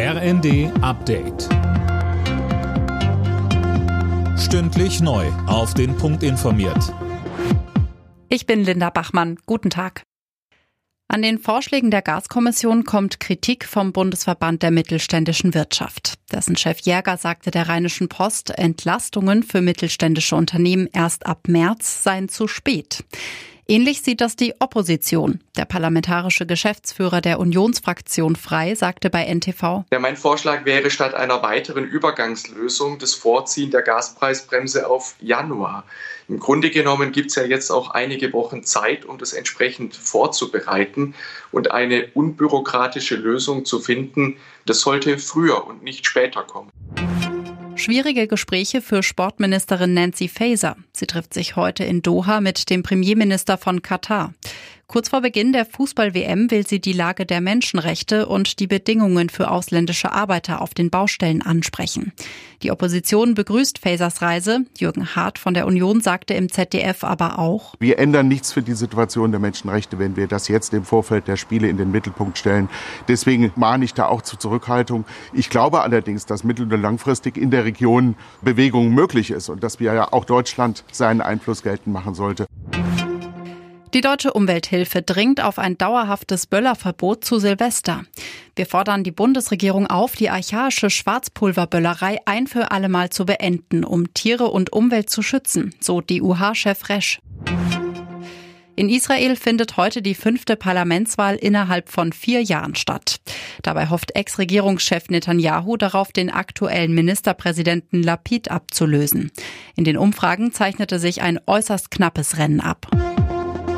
RND Update. Stündlich neu. Auf den Punkt informiert. Ich bin Linda Bachmann. Guten Tag. An den Vorschlägen der Gaskommission kommt Kritik vom Bundesverband der mittelständischen Wirtschaft. Dessen Chef Jäger sagte der Rheinischen Post, Entlastungen für mittelständische Unternehmen erst ab März seien zu spät. Ähnlich sieht das die Opposition. Der parlamentarische Geschäftsführer der Unionsfraktion Frei sagte bei NTV. Ja, mein Vorschlag wäre statt einer weiteren Übergangslösung das Vorziehen der Gaspreisbremse auf Januar. Im Grunde genommen gibt es ja jetzt auch einige Wochen Zeit, um das entsprechend vorzubereiten und eine unbürokratische Lösung zu finden. Das sollte früher und nicht später kommen. Schwierige Gespräche für Sportministerin Nancy Faeser. Sie trifft sich heute in Doha mit dem Premierminister von Katar. Kurz vor Beginn der Fußball-WM will sie die Lage der Menschenrechte und die Bedingungen für ausländische Arbeiter auf den Baustellen ansprechen. Die Opposition begrüßt Fasers Reise. Jürgen Hart von der Union sagte im ZDF aber auch, Wir ändern nichts für die Situation der Menschenrechte, wenn wir das jetzt im Vorfeld der Spiele in den Mittelpunkt stellen. Deswegen mahne ich da auch zur Zurückhaltung. Ich glaube allerdings, dass mittel- und langfristig in der Region Bewegung möglich ist und dass wir ja auch Deutschland seinen Einfluss geltend machen sollte. Die Deutsche Umwelthilfe dringt auf ein dauerhaftes Böllerverbot zu Silvester. Wir fordern die Bundesregierung auf, die archaische Schwarzpulverböllerei ein für allemal zu beenden, um Tiere und Umwelt zu schützen, so DUH-Chef Resch. In Israel findet heute die fünfte Parlamentswahl innerhalb von vier Jahren statt. Dabei hofft Ex-Regierungschef Netanyahu darauf, den aktuellen Ministerpräsidenten Lapid abzulösen. In den Umfragen zeichnete sich ein äußerst knappes Rennen ab.